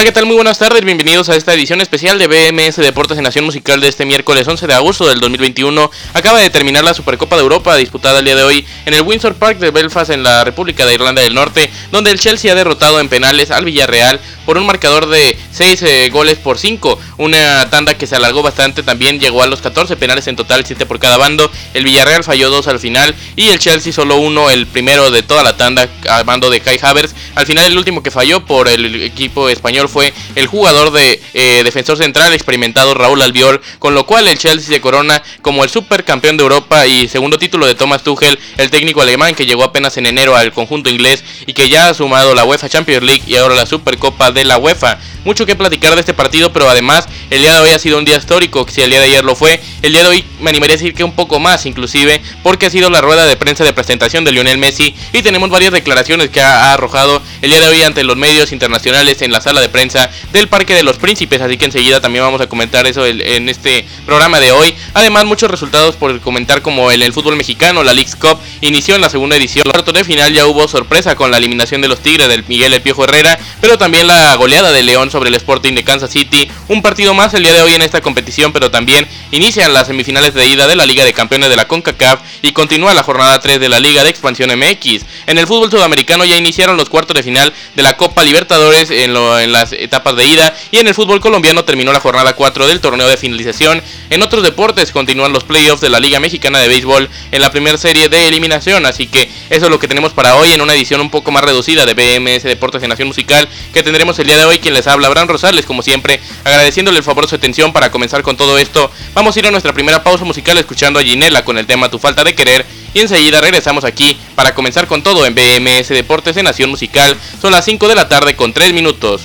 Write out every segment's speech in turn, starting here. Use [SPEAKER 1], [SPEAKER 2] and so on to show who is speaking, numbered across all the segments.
[SPEAKER 1] Hola, ¿qué tal? Muy buenas tardes, bienvenidos a esta edición especial de BMS Deportes en Nación Musical de este miércoles 11 de agosto del 2021. Acaba de terminar la Supercopa de Europa disputada el día de hoy en el Windsor Park de Belfast en la República de Irlanda del Norte, donde el Chelsea ha derrotado en penales al Villarreal por un marcador de 6 eh, goles por 5. Una tanda que se alargó bastante, también llegó a los 14 penales en total, 7 por cada bando. El Villarreal falló 2 al final y el Chelsea solo uno, el primero de toda la tanda, a mando de Kai Havertz. Al final el último que falló por el equipo español fue el jugador de eh, defensor central experimentado Raúl Albiol, con lo cual el Chelsea se corona como el supercampeón de Europa y segundo título de Thomas Tuchel, el técnico alemán que llegó apenas en enero al conjunto inglés y que ya ha sumado la UEFA Champions League y ahora la Supercopa de la UEFA. Mucho que platicar de este partido, pero además el día de hoy ha sido un día histórico, si el día de ayer lo fue, el día de hoy me animaría a decir que un poco más inclusive, porque ha sido la rueda de prensa de presentación de Lionel Messi y tenemos varias declaraciones que ha, arrojado el día de hoy ante los medios internacionales en la sala de prensa del Parque de los Príncipes, así que enseguida también vamos a comentar eso en este programa de hoy. Además, muchos resultados por comentar como en el fútbol mexicano, la League's Cup inició en la segunda edición. El cuarto de final ya hubo sorpresa con la eliminación de los Tigres del Miguel El Piojo Herrera, pero también la goleada de León sobre el Sporting de Kansas City. Un partido más el día de hoy en esta competición, pero también inician las semifinales de ida de la Liga de Campeones de la CONCACAF y continúa la jornada 3 de la Liga de Expansión MX. En el fútbol sudamericano ya iniciaron los cuartos de final de la Copa Libertadores en, en las etapas de ida y en el fútbol colombiano terminó la jornada 4 del torneo de finalización. En otros deportes continúan los playoffs de la Liga Mexicana de Béisbol en la primera serie de eliminación, así que eso es lo que tenemos para hoy en una edición un poco más reducida de BMS Deportes en Nación Musical que tendremos el día de hoy. Quien les habla, Abraham Rosales, como siempre, agradeciéndole el favor de su atención para comenzar con todo esto. Vamos a ir a nuestra primera pausa musical escuchando a Ginela con el tema Tu falta de querer y enseguida regresamos aquí para comenzar con todo en BMS Deportes en Nación Musical. Son las 5 de la tarde con 3 minutos.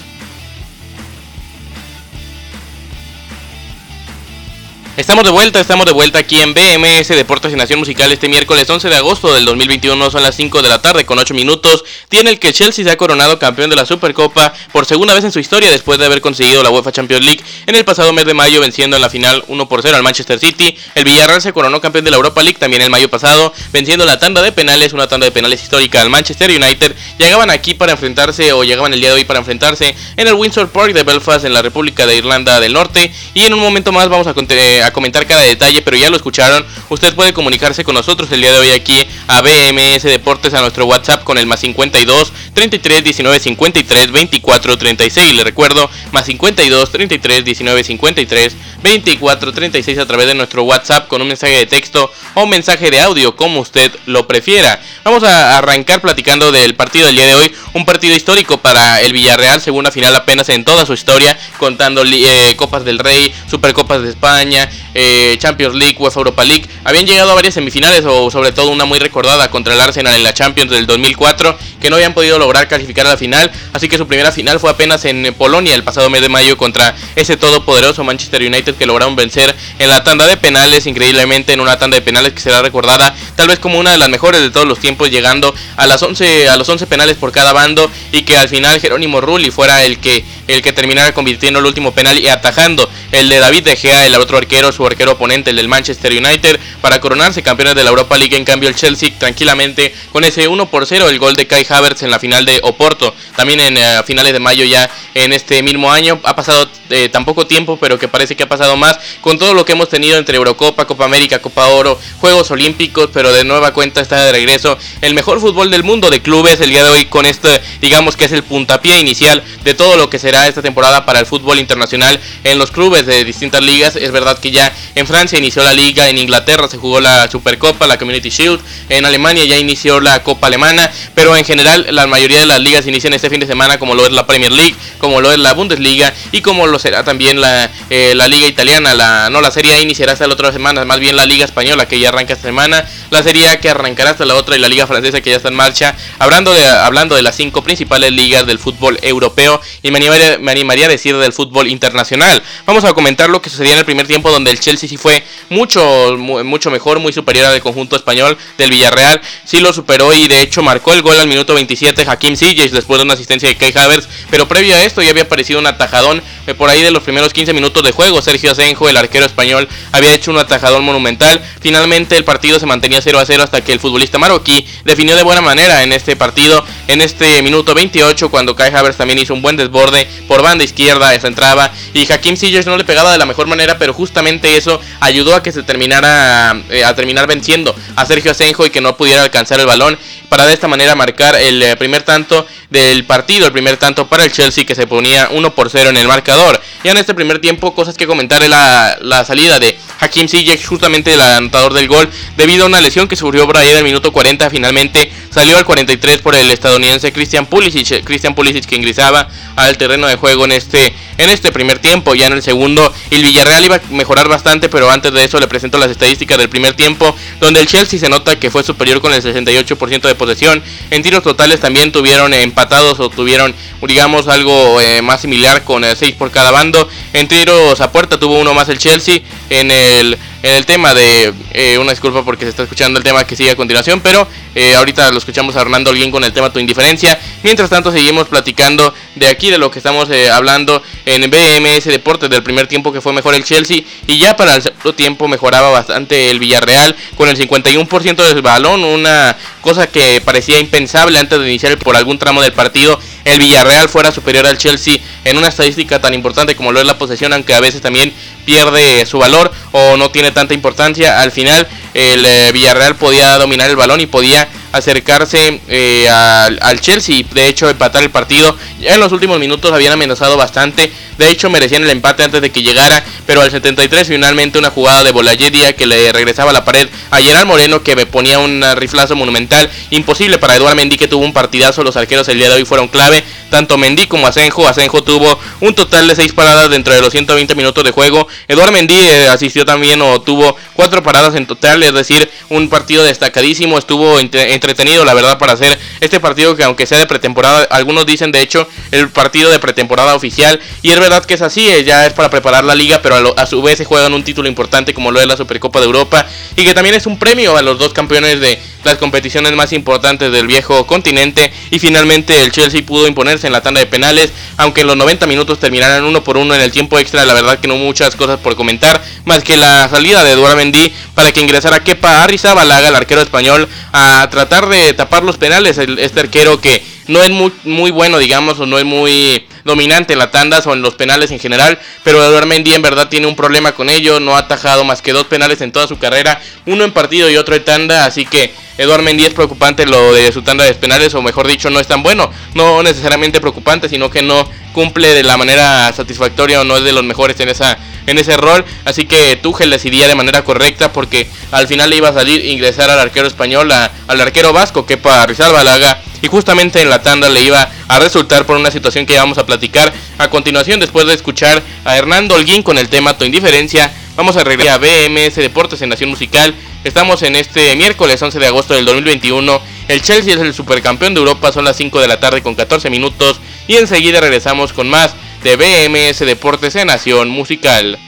[SPEAKER 1] Estamos de vuelta, estamos de vuelta aquí en BMS Deportes y Nación Musical este miércoles 11 de agosto del 2021, son las 5 de la tarde con 8 minutos. Tiene el que Chelsea se ha coronado campeón de la Supercopa por segunda vez en su historia después de haber conseguido la UEFA Champions League en el pasado mes de mayo venciendo en la final 1 por 0 al Manchester City. El Villarreal se coronó campeón de la Europa League también el mayo pasado venciendo la tanda de penales, una tanda de penales histórica al Manchester United. Llegaban aquí para enfrentarse o llegaban el día de hoy para enfrentarse en el Windsor Park de Belfast en la República de Irlanda del Norte y en un momento más vamos a contar a comentar cada detalle, pero ya lo escucharon. Usted puede comunicarse con nosotros el día de hoy aquí a BMS Deportes a nuestro WhatsApp con el más 52 33 19 53 24 36. Le recuerdo, más 52 33 19 53 24 36 a través de nuestro WhatsApp con un mensaje de texto o un mensaje de audio, como usted lo prefiera. Vamos a arrancar platicando del partido del día de hoy. Un partido histórico para el Villarreal, segunda final apenas en toda su historia, contando eh, Copas del Rey, Supercopas de España, eh, Champions League, UEFA Europa League. Habían llegado a varias semifinales o sobre todo una muy recordada contra el Arsenal en la Champions del 2004 que no habían podido lograr calificar a la final. Así que su primera final fue apenas en Polonia el pasado mes de mayo contra ese todopoderoso Manchester United que lograron vencer en la tanda de penales, increíblemente en una tanda de penales que será recordada tal vez como una de las mejores de todos los tiempos, llegando a las 11 a los 11 penales por cada bando y que al final Jerónimo Rulli fuera el que el que terminara convirtiendo el último penal y atajando el de David De Gea, el otro arquero, su arquero oponente, el del Manchester United, para coronarse campeones de la Europa League. En cambio, el Chelsea tranquilamente con ese 1 por 0, el gol de Kai Havertz en la final de Oporto, también en eh, finales de mayo ya en este mismo año. Ha pasado eh, tan poco tiempo, pero que parece que ha pasado más con todo lo que hemos tenido entre Eurocopa, Copa América, Copa Oro, Juegos Olímpicos, pero de nueva cuenta está de regreso el mejor fútbol del mundo de clubes el día de hoy con este, digamos que es el puntapié inicial de todo lo que será esta temporada para el fútbol internacional en los clubes de distintas ligas. Es verdad que ya en Francia inició la liga, en Inglaterra se jugó la Supercopa, la Community Shield, en Alemania ya inició la Copa Alemana, pero en general la mayoría de las ligas inician este fin de semana como lo es la Premier League, como lo es la Bundesliga y como lo será también la, eh, la Liga Italiana, la, no la Serie A iniciará hasta la otra semana, más bien la Liga Española que ya arranca esta semana, la Serie A que arrancará hasta la otra y la Liga Francesa que ya está en marcha, hablando de, hablando de las cinco principales ligas del fútbol europeo y me animaría, me animaría a decir del fútbol internacional. Vamos a comentar lo que sucedía en el primer tiempo donde el Chelsea sí fue mucho, mucho mejor, muy superior al conjunto español del Villarreal. Sí lo superó y de hecho marcó el gol al minuto 27 Hakim Ziyech después de una asistencia de Kai Havertz. Pero previo a esto ya había aparecido un atajadón eh, por ahí de los primeros 15 minutos de juego. Sergio Asenjo, el arquero español, había hecho un atajadón monumental. Finalmente el partido se mantenía 0 a 0 hasta que el futbolista marroquí definió de buena manera en este partido, en este minuto 28, cuando Kai Havertz también hizo un buen desborde por banda izquierda, se entraba y Hakim Ziyech no le pegaba de la mejor manera, pero justamente eso ayudó a que se terminara eh, a terminar venciendo a Sergio Asenjo y que no pudiera alcanzar el balón para de esta manera marcar el eh, primer tanto del partido, el primer tanto para el Chelsea que se ponía 1 por 0 en el marcador. Ya en este primer tiempo, cosas que comentar es la, la salida de Hakim Ziyech, justamente el anotador del gol, debido a una lesión que sufrió ahí en el minuto 40, finalmente salió al 43 por el estadounidense Christian Pulisic, Christian Pulisic que ingresaba al terreno de juego en este en este primer tiempo, ya en el segundo el Villarreal iba a mejorar bastante, pero antes de eso le presento las estadísticas del primer tiempo, donde el Chelsea se nota que fue superior con el 68% de posesión, en tiros totales también tuvieron empatados o tuvieron digamos algo eh, más similar con 6 eh, por cada bando, en tiros a puerta tuvo uno más el Chelsea, en el en el tema de eh, una disculpa porque se está escuchando el tema que sigue a continuación, pero eh, ahorita lo escuchamos a Alguien con el tema tu indiferencia. Mientras tanto seguimos platicando de aquí de lo que estamos eh, hablando en BMS Deportes del primer tiempo que fue mejor el Chelsea y ya para el segundo tiempo mejoraba bastante el Villarreal con el 51% del balón, una cosa que parecía impensable antes de iniciar por algún tramo del partido el Villarreal fuera superior al Chelsea en una estadística tan importante como lo es la posesión, aunque a veces también pierde su valor o no tiene tanta importancia. Al final el eh, Villarreal podía dominar el balón y podía acercarse eh, al, Chelsea, de hecho empatar el partido. Ya en los últimos minutos habían amenazado bastante, de hecho merecían el empate antes de que llegara, pero al 73 finalmente una jugada de Bolayedia que le regresaba a la pared a Gerard Moreno que me ponía un riflazo monumental, imposible para Eduardo Mendy que tuvo un partidazo, los arqueros el día de hoy fueron clave, tanto Mendy como Asenjo, Asenjo tuvo un total de 6 paradas dentro de los 120 minutos de juego, Eduardo Mendy eh, asistió también o tuvo 4 paradas en total, es decir, un partido destacadísimo, estuvo entre, entretenido la verdad para hacer este partido que aunque sea de pretemporada, algunos dicen de hecho el partido de pretemporada oficial y es verdad que es así, eh, ya es para preparar la liga, pero a, su vez se juegan un título importante como lo es la Supercopa de Europa y que también es un premio a los dos campeones de las competiciones más importantes del viejo continente y finalmente el Chelsea pudo imponerse en la tanda de penales, aunque en los 90 minutos terminaran uno por uno en el tiempo extra, la verdad que no muchas cosas por comentar, más que la salida de Eduardo Mendy para que ingresara Kepa Arrizabalaga, el arquero español, a tratar de tapar los penales, este arquero que no es muy, muy bueno, digamos, o no es muy dominante en la tandas o en los penales en general, pero Eduardo Mendy en verdad tiene un problema con ello, no ha atajado más que dos penales en toda su carrera, uno en partido y otro en tanda, así que Eduardo Mendy es preocupante lo de su tanda de penales, o mejor dicho, no es tan bueno, no necesariamente preocupante, sino que no cumple de la manera satisfactoria o no es de los mejores en esa en ese rol, así que Tuchel decidía de manera correcta porque al final le iba a salir ingresar al arquero español, al arquero vasco, que para Balaga y justamente en la tanda le iba a resultar por una situación que vamos a platicar a continuación después de escuchar a Hernando Holguín con el tema Tu Indiferencia. Vamos a regresar a BMS Deportes en Nación Musical. Estamos en este miércoles 11 de agosto del 2021. El Chelsea es el supercampeón de Europa, son las 5 de la tarde con 14 minutos y enseguida regresamos con más de BMS Deportes en Nación Musical.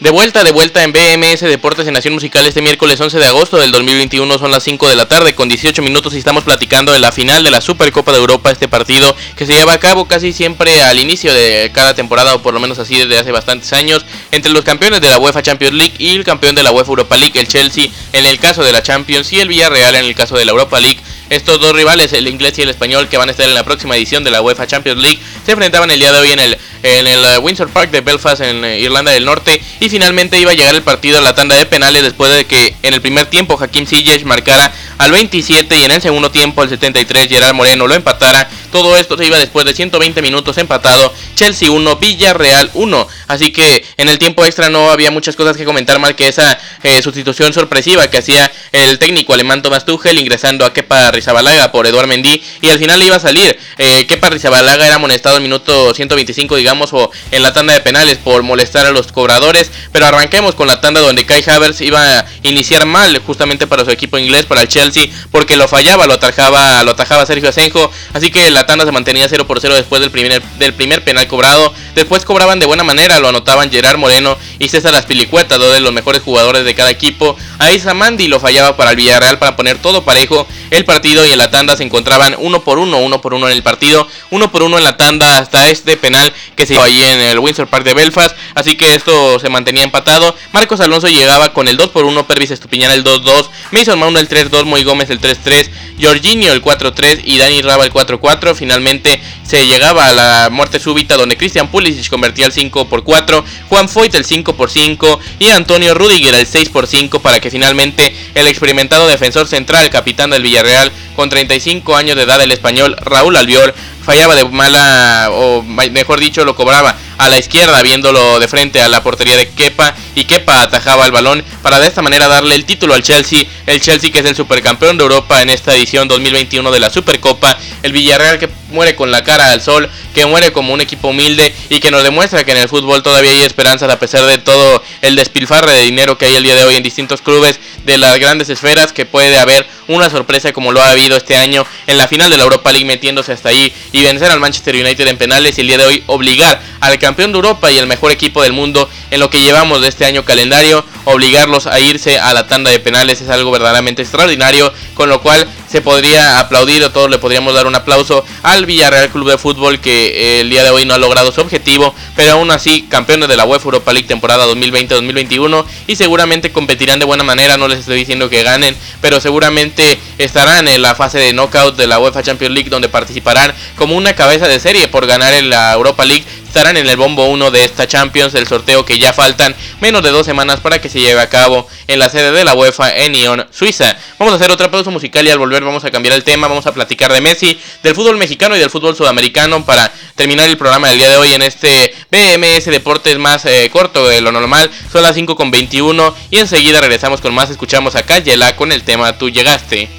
[SPEAKER 1] De vuelta, de vuelta en BMS Deportes en Nación Musical este miércoles 11 de agosto del 2021 son las 5 de la tarde con 18 minutos y estamos platicando de la final de la Supercopa de Europa, este partido que se lleva a cabo casi siempre al inicio de cada temporada o por lo menos así desde hace bastantes años entre los campeones de la UEFA Champions League y el campeón de la UEFA Europa League, el Chelsea en el caso de la Champions y el Villarreal en el caso de la Europa League. Estos dos rivales, el inglés y el español, que van a estar en la próxima edición de la UEFA Champions League, se enfrentaban el día de hoy en el, en el eh, Windsor Park de Belfast, en eh, Irlanda del Norte. Y finalmente iba a llegar el partido a la tanda de penales después de que en el primer tiempo Hakim Ziyech marcara al 27 y en el segundo tiempo al 73 Gerard Moreno lo empatara Todo esto se iba después de 120 minutos empatado. Chelsea 1, Villarreal 1. Así que en el tiempo extra no había muchas cosas que comentar más que esa eh, sustitución sorpresiva que hacía el técnico alemán Thomas Tuchel ingresando a Kepa Rizabalaga por Eduard Mendy y al final iba a salir. Eh, Kepa Rizabalaga era amonestado en minuto 125 digamos o en la tanda de penales por molestar a los cobradores. Pero arranquemos con la tanda donde Kai Havertz iba a iniciar mal justamente para su equipo inglés, para el Chelsea, porque lo fallaba, lo atajaba, lo atajaba Sergio Asenjo. Así que la tanda se mantenía 0 por 0 después del primer, del primer penal cobrado. Después cobraban de buena manera, lo anotaban Gerard Moreno y César Aspilicueta, dos de los mejores jugadores de cada equipo. Ahí Samandi lo fallaba para el Villarreal para poner todo parejo el partido y en la tanda se encontraban uno por uno, uno por uno en el partido, uno por uno en la tanda hasta este penal que se dio ahí en el Windsor Park de Belfast. Así que esto se mantenía empatado. Marcos Alonso llegaba con el 2 por 1, Pervis Estupiñán el 2-2, Mason Mount el 3-2, Moy Gómez el 3-3, Jorginho el 4-3 y Dani Raba el 4-4. Finalmente se llegaba a la muerte súbita donde Christian Pulisic convertía el 5 por 4, Juan Foyt el 5 por 5 y Antonio Rudiger el 6 por 5 para que finalmente el experimentado defensor central, capitán del Villarreal, con 35 años de edad el español Raúl Albiol, fallaba de mala, o mejor dicho, lo cobraba a la izquierda, viéndolo de frente a la portería de Kepa, y Kepa atajaba el balón para de esta manera darle el título al Chelsea, el Chelsea que es el supercampeón de Europa en esta edición 2021 de la Supercopa, el Villarreal que muere con la cara al sol, que muere como un equipo humilde y que nos demuestra que en el fútbol todavía hay esperanzas a pesar de todo el despilfarre de dinero que hay el día de hoy en distintos clubes de las grandes esferas, que puede haber una sorpresa como lo ha habido este año en la final de la Europa League metiéndose hasta ahí y vencer al Manchester United en penales y el día de hoy obligar al campeón de Europa y el mejor equipo del mundo en lo que llevamos de este año calendario, obligarlos a irse a la tanda de penales es algo verdaderamente extraordinario, con lo cual se podría aplaudir o todos le podríamos dar un aplauso al Villarreal Club de Fútbol que eh, el día de hoy no ha logrado su objetivo, pero aún así campeones de la UEFA Europa League temporada 2020-2021 y seguramente competirán de buena manera, no les estoy diciendo que ganen, pero seguramente estarán en la fase de knockout de la UEFA Champions League donde participarán como una cabeza de serie por ganar en la Europa League estarán en el bombo 1 de esta Champions, el sorteo que ya faltan menos de dos semanas para que se lleve a cabo en la sede de la UEFA en Lyon, Suiza. Vamos a hacer otra pausa musical y al volver vamos a cambiar el tema, vamos a platicar de Messi, del fútbol mexicano y del fútbol sudamericano para terminar el programa del día de hoy en este BMS Deportes más eh, corto de lo normal. Son las 5 con 21 y enseguida regresamos con más, escuchamos a Yela con el tema Tú llegaste.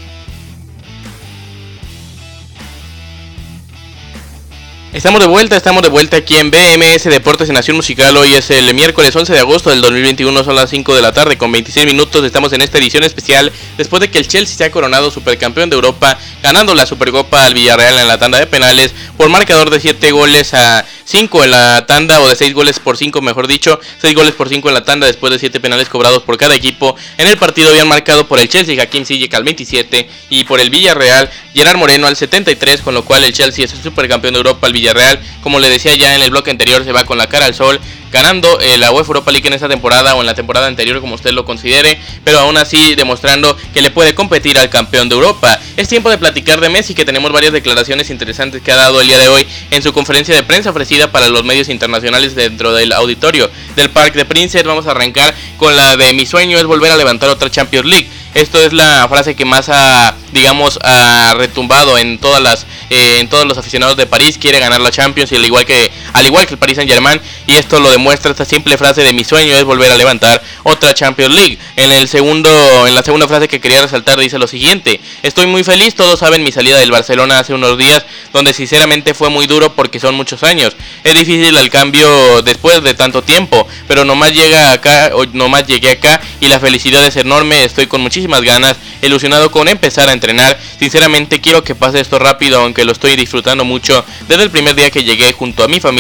[SPEAKER 1] Estamos de vuelta, estamos de vuelta aquí en BMS Deportes en Nación Musical. Hoy es el miércoles 11 de agosto del 2021, son las 5 de la tarde con 26 minutos. Estamos en esta edición especial después de que el Chelsea se ha coronado supercampeón de Europa, ganando la Supercopa al Villarreal en la tanda de penales por marcador de 7 goles a 5 en la tanda, o de 6 goles por 5, mejor dicho, 6 goles por 5 en la tanda después de 7 penales cobrados por cada equipo. En el partido habían marcado por el Chelsea Hakim Ziyech al 27 y por el Villarreal Gerard Moreno al 73, con lo cual el Chelsea es el supercampeón de Europa al Villarreal. Como le decía ya en el bloque anterior, se va con la cara al sol ganando eh, la UEFA Europa League en esta temporada o en la temporada anterior como usted lo considere, pero aún así demostrando que le puede competir al campeón de Europa. Es tiempo de platicar de Messi que tenemos varias declaraciones interesantes que ha dado el día de hoy en su conferencia de prensa ofrecida para los medios internacionales dentro del auditorio del Parque de Princes. Vamos a arrancar con la de mi sueño es volver a levantar otra Champions League. Esto es la frase que más ha, digamos, ha retumbado en todas las, eh, en todos los aficionados de París. Quiere ganar la Champions y al igual que, al igual que el Paris Saint Germain. Y esto lo demuestra esta simple frase de mi sueño es volver a levantar otra Champions League. En el segundo, en la segunda frase que quería resaltar dice lo siguiente: Estoy muy feliz. Todos saben mi salida del Barcelona hace unos días, donde sinceramente fue muy duro porque son muchos años. Es difícil el cambio después de tanto tiempo, pero nomás llega acá, nomás llegué acá y la felicidad es enorme. Estoy con muchísimas ganas, ilusionado con empezar a entrenar. Sinceramente quiero que pase esto rápido, aunque lo estoy disfrutando mucho desde el primer día que llegué junto a mi familia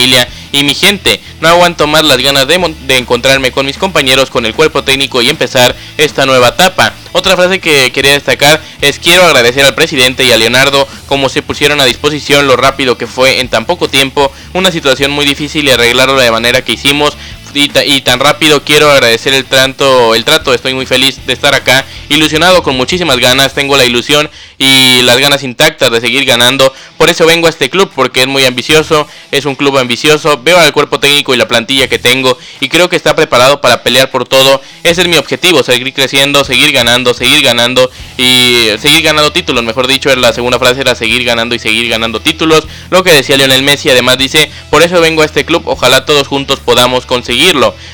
[SPEAKER 1] y mi gente. No aguanto más las ganas de, encontrarme con mis compañeros, con el cuerpo técnico y empezar esta nueva etapa. Otra frase que quería destacar es quiero agradecer al presidente y a Leonardo como se pusieron a disposición lo rápido que fue en tan poco tiempo, una situación muy difícil y arreglarlo de manera que hicimos y, tan rápido quiero agradecer el trato, el trato, estoy muy feliz de estar acá, ilusionado con muchísimas ganas, tengo la ilusión y las ganas intactas de seguir ganando, por eso vengo a este club porque es muy ambicioso, es un club ambicioso, veo al cuerpo técnico y la plantilla que tengo y creo que está preparado para pelear por todo, ese es mi objetivo, seguir creciendo, seguir ganando, seguir ganando y seguir ganando títulos, mejor dicho, la segunda frase era seguir ganando y seguir ganando títulos, lo que decía Lionel Messi, además dice, por eso vengo a este club, ojalá todos juntos podamos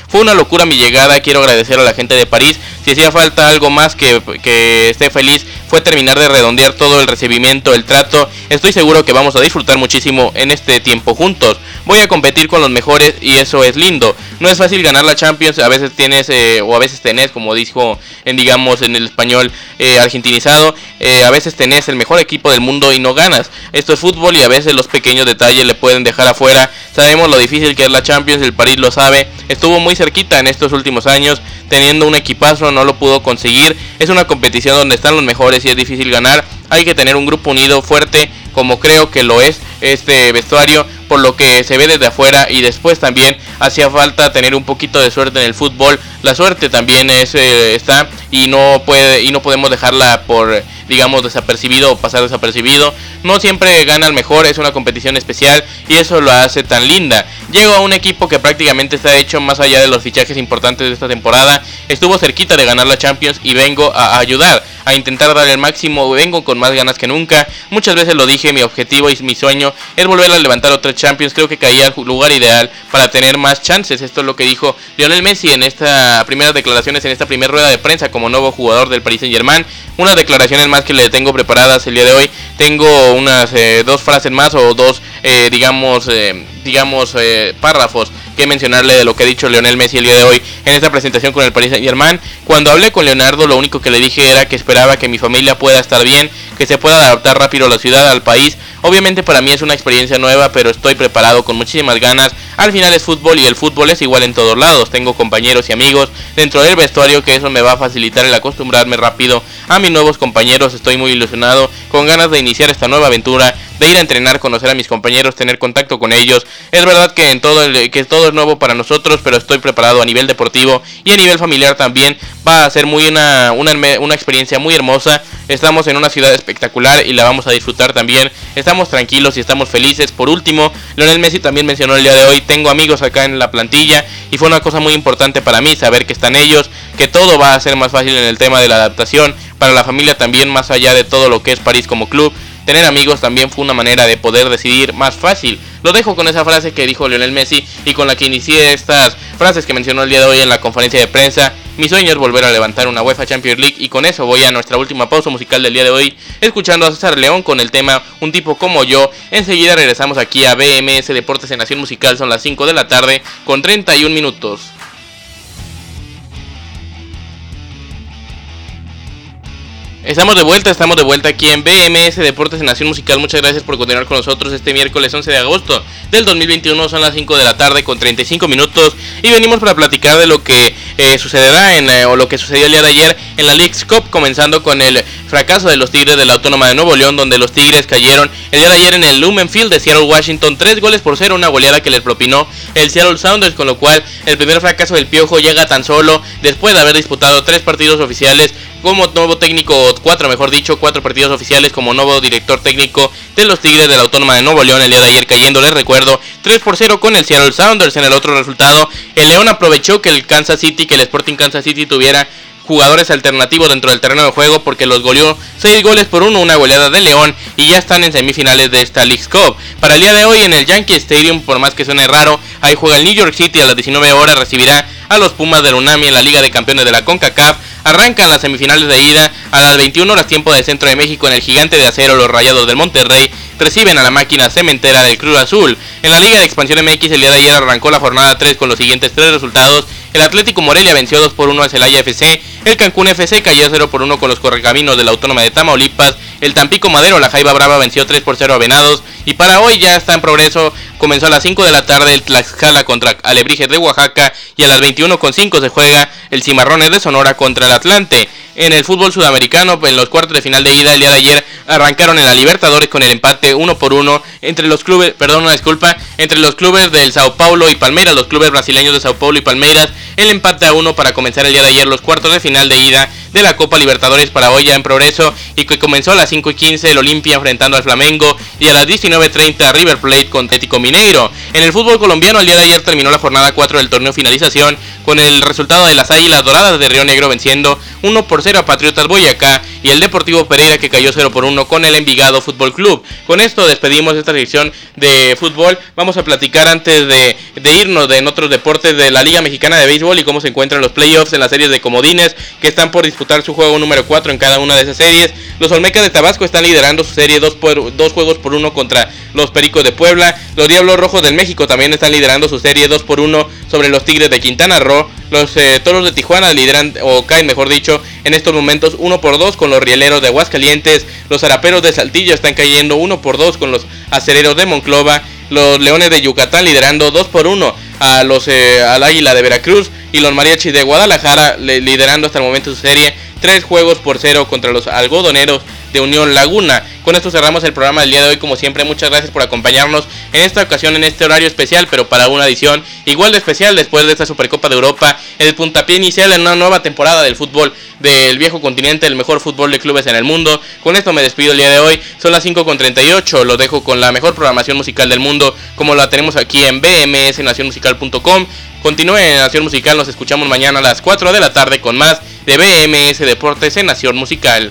[SPEAKER 1] Fue una locura mi llegada, quiero agradecer a la gente de París. Si hacía falta algo más que, que esté feliz, fue terminar de redondear todo el recibimiento, el trato. Estoy seguro que vamos a disfrutar muchísimo en este tiempo juntos. Voy a competir con los mejores y eso es lindo. No es fácil ganar la Champions, a veces tienes eh, o a veces tenés, como dijo en digamos en el español eh, argentinizado, eh, a veces tenés el mejor equipo del mundo y no ganas. Esto es fútbol y a veces los pequeños detalles le pueden dejar afuera. Sabemos lo difícil que es la Champions, el París lo sabe. Estuvo muy cerquita en estos últimos años, teniendo un equipazo, no lo pudo conseguir. Es una competición donde están los mejores y es difícil ganar. Hay que tener un grupo unido fuerte, como creo que lo es este vestuario por lo que se ve desde afuera y después también hacía falta tener un poquito de suerte en el fútbol. La suerte también es, eh, está y no puede y no podemos dejarla por digamos desapercibido o pasar desapercibido. No siempre gana el mejor, es una competición especial y eso lo hace tan linda. Llego a un equipo que prácticamente está hecho más allá de los fichajes importantes de esta temporada. Estuvo cerquita de ganar la Champions y vengo a ayudar, a intentar dar el máximo. Vengo con más ganas que nunca. Muchas veces lo dije, mi objetivo y mi sueño es volver a levantar otra Champions. Creo que caía el lugar ideal para tener más chances. Esto es lo que dijo Lionel Messi en estas primeras declaraciones, en esta primera rueda de prensa como nuevo jugador del Paris Saint Germain. Unas declaraciones más que le tengo preparadas el día de hoy. Tengo unas eh, dos frases más o dos, eh, digamos, eh, digamos, párrafos que mencionarle de lo que ha dicho Lionel Messi el día de hoy en esta presentación con el Paris Saint Germain. Cuando hablé con Leonardo, lo único que le dije era que esperaba que mi familia pueda estar bien, que se pueda adaptar rápido a la ciudad, al país. Obviamente para mí es una experiencia nueva, pero estoy preparado con muchísimas ganas. Al final es fútbol y el fútbol es igual en todos lados. Tengo compañeros y amigos dentro del vestuario que eso me va a facilitar el acostumbrarme rápido a mis nuevos compañeros. Estoy muy ilusionado, con ganas de iniciar esta nueva aventura, de ir a entrenar, conocer a mis compañeros, tener contacto con ellos. Es verdad que en todo que todo es nuevo para nosotros, pero estoy preparado a nivel deportivo y a nivel familiar también. Va a ser muy una, una, una experiencia muy hermosa. Estamos en una ciudad espectacular y la vamos a disfrutar también. Estamos tranquilos y estamos felices. Por último, Lionel Messi también mencionó el día de hoy, tengo amigos acá en la plantilla y fue una cosa muy importante para mí saber que están ellos, que todo va a ser más fácil en el tema de la adaptación, para la familia también más allá de todo lo que es París como club. Tener amigos también fue una manera de poder decidir más fácil. Lo dejo con esa frase que dijo Lionel Messi y con la que inicié estas frases que mencionó el día de hoy en la conferencia de prensa. Mi sueño es volver a levantar una UEFA Champions League y con eso voy a nuestra última pausa musical del día de hoy, escuchando a César León con el tema Un tipo como yo. Enseguida regresamos aquí a BMS Deportes en Nación Musical, son las 5 de la tarde con 31 minutos. Estamos de vuelta, estamos de vuelta aquí en BMS Deportes en Nación Musical. Muchas gracias por continuar con nosotros este miércoles 11 de agosto del 2021. Son las 5 de la tarde con 35 minutos y venimos para platicar de lo que eh, sucederá en, eh, o lo que sucedió el día de ayer en la League's Cup, comenzando con el fracaso de los Tigres de la Autónoma de Nuevo León, donde los Tigres cayeron el día de ayer en el Lumen Field de Seattle, Washington, tres goles por cero, una goleada que les propinó el Seattle Sounders, con lo cual el primer fracaso del Piojo llega tan solo después de haber disputado tres partidos oficiales como nuevo técnico, cuatro mejor dicho, cuatro partidos oficiales como nuevo director técnico de los Tigres de la Autónoma de Nuevo León el día de ayer cayendo, les recuerdo, 3 por 0 con el Seattle Sounders en el otro resultado. El León aprovechó que el Kansas City, que el Sporting Kansas City tuviera jugadores alternativos dentro del terreno de juego porque los goleó 6 goles por 1, una goleada de León y ya están en semifinales de esta League Cup. Para el día de hoy en el Yankee Stadium, por más que suene raro, ahí juega el New York City a las 19 horas, recibirá a los Pumas del Unami en la Liga de Campeones de la CONCACAF Arrancan las semifinales de ida a las 21 horas tiempo de Centro de México en el gigante de acero Los Rayados del Monterrey reciben a la máquina cementera del Cruz Azul. En la Liga de Expansión MX el día de ayer arrancó la jornada 3 con los siguientes tres resultados. El Atlético Morelia venció 2 por 1 al Celaya FC. El Cancún FC cayó 0 por 1 con los Correcaminos de la Autónoma de Tamaulipas. El Tampico Madero, la Jaiba Brava venció 3 por 0 a Venados. Y para hoy ya está en progreso. Comenzó a las 5 de la tarde el Tlaxcala contra Alebrijes de Oaxaca. Y a las 21.5 se juega el Cimarrones de Sonora contra el Atlante. En el fútbol sudamericano, en los cuartos de final de ida el día de ayer arrancaron en la Libertadores con el empate uno por uno entre los clubes, perdón, una disculpa, entre los clubes del Sao Paulo y Palmeiras, los clubes brasileños de Sao Paulo y Palmeiras, el empate a uno para comenzar el día de ayer los cuartos de final de ida de la Copa Libertadores para hoy ya en progreso y que comenzó a las 5 y 15 el Olimpia enfrentando al Flamengo y a las 19.30 River Plate con Tético Mineiro. En el fútbol colombiano el día de ayer terminó la jornada 4 del torneo finalización con el resultado de las Águilas Doradas de Río Negro venciendo 1 por 0 a Patriotas Boyacá y el Deportivo Pereira que cayó 0 por 1 con el Envigado Fútbol Club. Con esto despedimos esta edición de fútbol. Vamos a platicar antes de, de irnos de en otros deportes de la Liga Mexicana de Béisbol y cómo se encuentran los playoffs en las series de comodines que están por disputar su juego número 4 en cada una de esas series. Los Olmecas de Tabasco están liderando su serie 2 por, dos juegos por 1 contra los Pericos de Puebla. Los Diablos Rojos del México también están liderando su serie 2 por 1 sobre los Tigres de Quintana Roo. Los eh, Toros de Tijuana lideran, o caen mejor dicho, en estos momentos 1 por 2 con los Rieleros de Aguascalientes. Los Araperos de Saltillo están cayendo 1 por 2 con los Acereros de Monclova. Los Leones de Yucatán liderando 2 por 1 a los, eh, al Águila de Veracruz. Y los Mariachis de Guadalajara liderando hasta el momento su serie 3 juegos por 0 contra los Algodoneros de Unión Laguna. Con esto cerramos el programa del día de hoy. Como siempre, muchas gracias por acompañarnos en esta ocasión, en este horario especial, pero para una edición igual de especial después de esta Supercopa de Europa, el puntapié inicial en una nueva temporada del fútbol del viejo continente, el mejor fútbol de clubes en el mundo. Con esto me despido el día de hoy. Son las 5.38. Lo dejo con la mejor programación musical del mundo, como la tenemos aquí en bmsnacionmusical.com. Continúe en Nación Musical. Nos escuchamos mañana a las 4 de la tarde con más de BMS Deportes en Nación Musical.